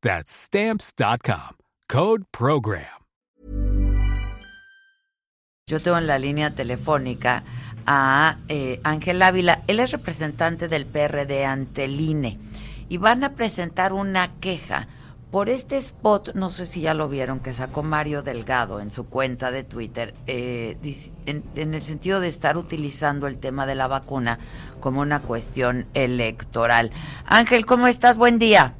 That's Stamps.com. Code Program. Yo tengo en la línea telefónica a eh, Ángel Ávila. Él es representante del PRD ante el INE y van a presentar una queja por este spot, no sé si ya lo vieron, que sacó Mario Delgado en su cuenta de Twitter, eh, en, en, el sentido de estar utilizando el tema de la vacuna como una cuestión electoral. Ángel, ¿cómo estás? Buen día.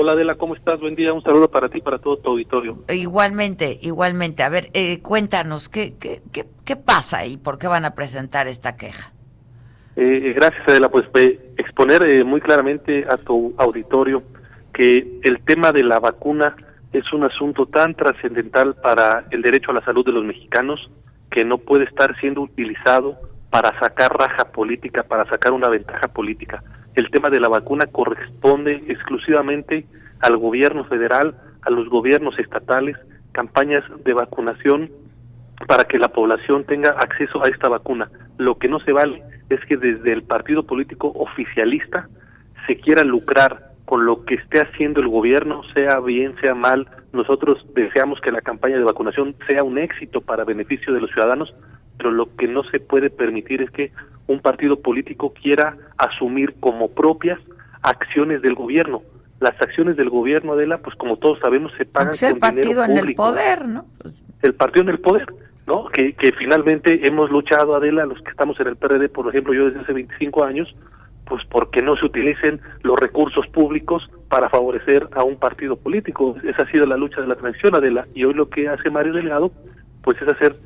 Hola Adela, ¿cómo estás? Buen día, un saludo para ti y para todo tu auditorio. Igualmente, igualmente. A ver, eh, cuéntanos, ¿qué, qué, qué, qué pasa y por qué van a presentar esta queja? Eh, gracias Adela, pues exponer eh, muy claramente a tu auditorio que el tema de la vacuna es un asunto tan trascendental para el derecho a la salud de los mexicanos que no puede estar siendo utilizado para sacar raja política, para sacar una ventaja política el tema de la vacuna corresponde exclusivamente al gobierno federal, a los gobiernos estatales, campañas de vacunación para que la población tenga acceso a esta vacuna. Lo que no se vale es que desde el partido político oficialista se quiera lucrar con lo que esté haciendo el gobierno, sea bien, sea mal. Nosotros deseamos que la campaña de vacunación sea un éxito para beneficio de los ciudadanos, pero lo que no se puede permitir es que un partido político quiera asumir como propias acciones del gobierno. Las acciones del gobierno, Adela, pues como todos sabemos, se pagan con el partido en el poder, ¿no? El partido en el poder, ¿no? Que, que finalmente hemos luchado, Adela, los que estamos en el PRD, por ejemplo, yo desde hace 25 años, pues porque no se utilicen los recursos públicos para favorecer a un partido político. Esa ha sido la lucha de la transición, Adela, y hoy lo que hace Mario Delgado, pues es hacer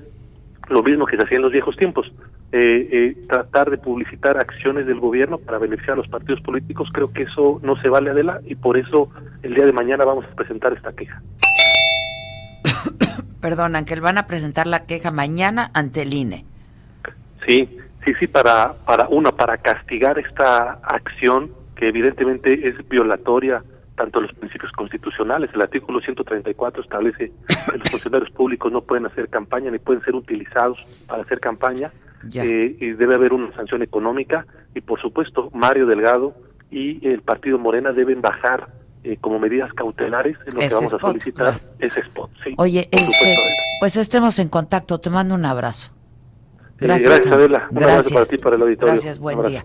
lo mismo que se hacía en los viejos tiempos, eh, eh, tratar de publicitar acciones del gobierno para beneficiar a los partidos políticos, creo que eso no se vale, Adela, y por eso el día de mañana vamos a presentar esta queja. Perdón, Ángel, van a presentar la queja mañana ante el INE. Sí, sí, sí, para, para una, para castigar esta acción que evidentemente es violatoria tanto los principios constitucionales. El artículo 134 establece que los funcionarios públicos no pueden hacer campaña ni pueden ser utilizados para hacer campaña eh, y debe haber una sanción económica y por supuesto Mario Delgado y el partido Morena deben bajar eh, como medidas cautelares en lo que vamos a solicitar ese spot. Oye, este, pues estemos en contacto. Te mando un abrazo. Gracias, gracias Adela. Un gracias. para ti para el auditorio. Gracias, buen día.